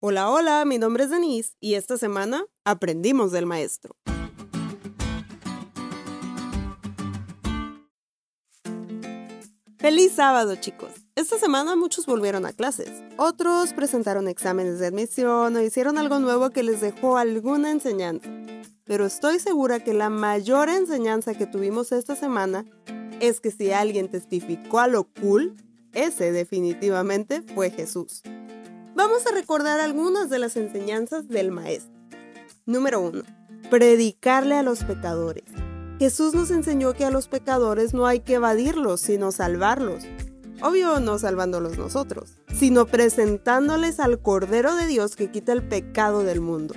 Hola, hola, mi nombre es Denise y esta semana aprendimos del maestro. Feliz sábado, chicos. Esta semana muchos volvieron a clases. Otros presentaron exámenes de admisión o hicieron algo nuevo que les dejó alguna enseñanza. Pero estoy segura que la mayor enseñanza que tuvimos esta semana es que si alguien testificó a lo cool, ese definitivamente fue Jesús. Vamos a recordar algunas de las enseñanzas del Maestro. Número 1. Predicarle a los pecadores. Jesús nos enseñó que a los pecadores no hay que evadirlos, sino salvarlos. Obvio no salvándolos nosotros, sino presentándoles al Cordero de Dios que quita el pecado del mundo.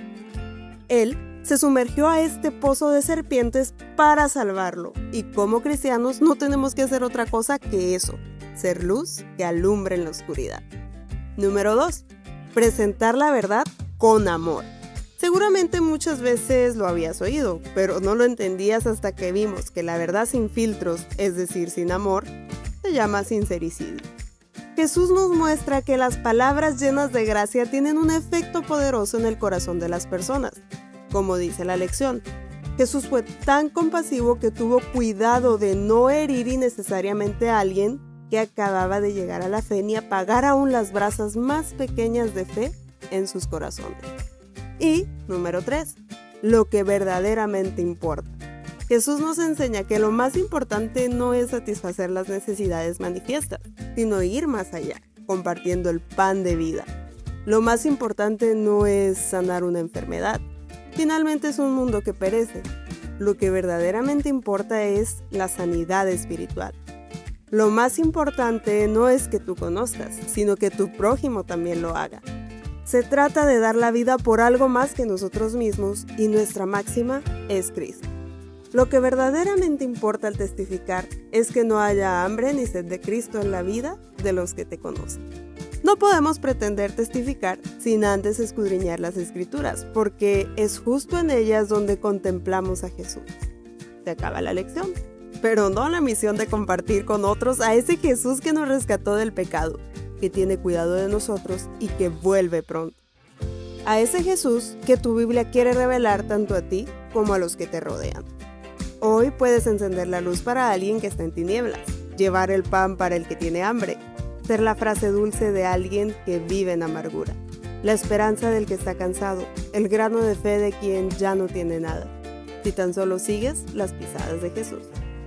Él se sumergió a este pozo de serpientes para salvarlo, y como cristianos no tenemos que hacer otra cosa que eso, ser luz que alumbre en la oscuridad. Número 2. Presentar la verdad con amor. Seguramente muchas veces lo habías oído, pero no lo entendías hasta que vimos que la verdad sin filtros, es decir, sin amor, se llama sincericidio. Jesús nos muestra que las palabras llenas de gracia tienen un efecto poderoso en el corazón de las personas. Como dice la lección, Jesús fue tan compasivo que tuvo cuidado de no herir innecesariamente a alguien que acababa de llegar a la fe ni apagar aún las brasas más pequeñas de fe en sus corazones. Y, número 3, lo que verdaderamente importa. Jesús nos enseña que lo más importante no es satisfacer las necesidades manifiestas, sino ir más allá, compartiendo el pan de vida. Lo más importante no es sanar una enfermedad. Finalmente es un mundo que perece. Lo que verdaderamente importa es la sanidad espiritual. Lo más importante no es que tú conozcas, sino que tu prójimo también lo haga. Se trata de dar la vida por algo más que nosotros mismos y nuestra máxima es Cristo. Lo que verdaderamente importa al testificar es que no haya hambre ni sed de Cristo en la vida de los que te conocen. No podemos pretender testificar sin antes escudriñar las escrituras, porque es justo en ellas donde contemplamos a Jesús. Se acaba la lección pero no la misión de compartir con otros a ese Jesús que nos rescató del pecado, que tiene cuidado de nosotros y que vuelve pronto. A ese Jesús que tu Biblia quiere revelar tanto a ti como a los que te rodean. Hoy puedes encender la luz para alguien que está en tinieblas, llevar el pan para el que tiene hambre, ser la frase dulce de alguien que vive en amargura, la esperanza del que está cansado, el grano de fe de quien ya no tiene nada, si tan solo sigues las pisadas de Jesús.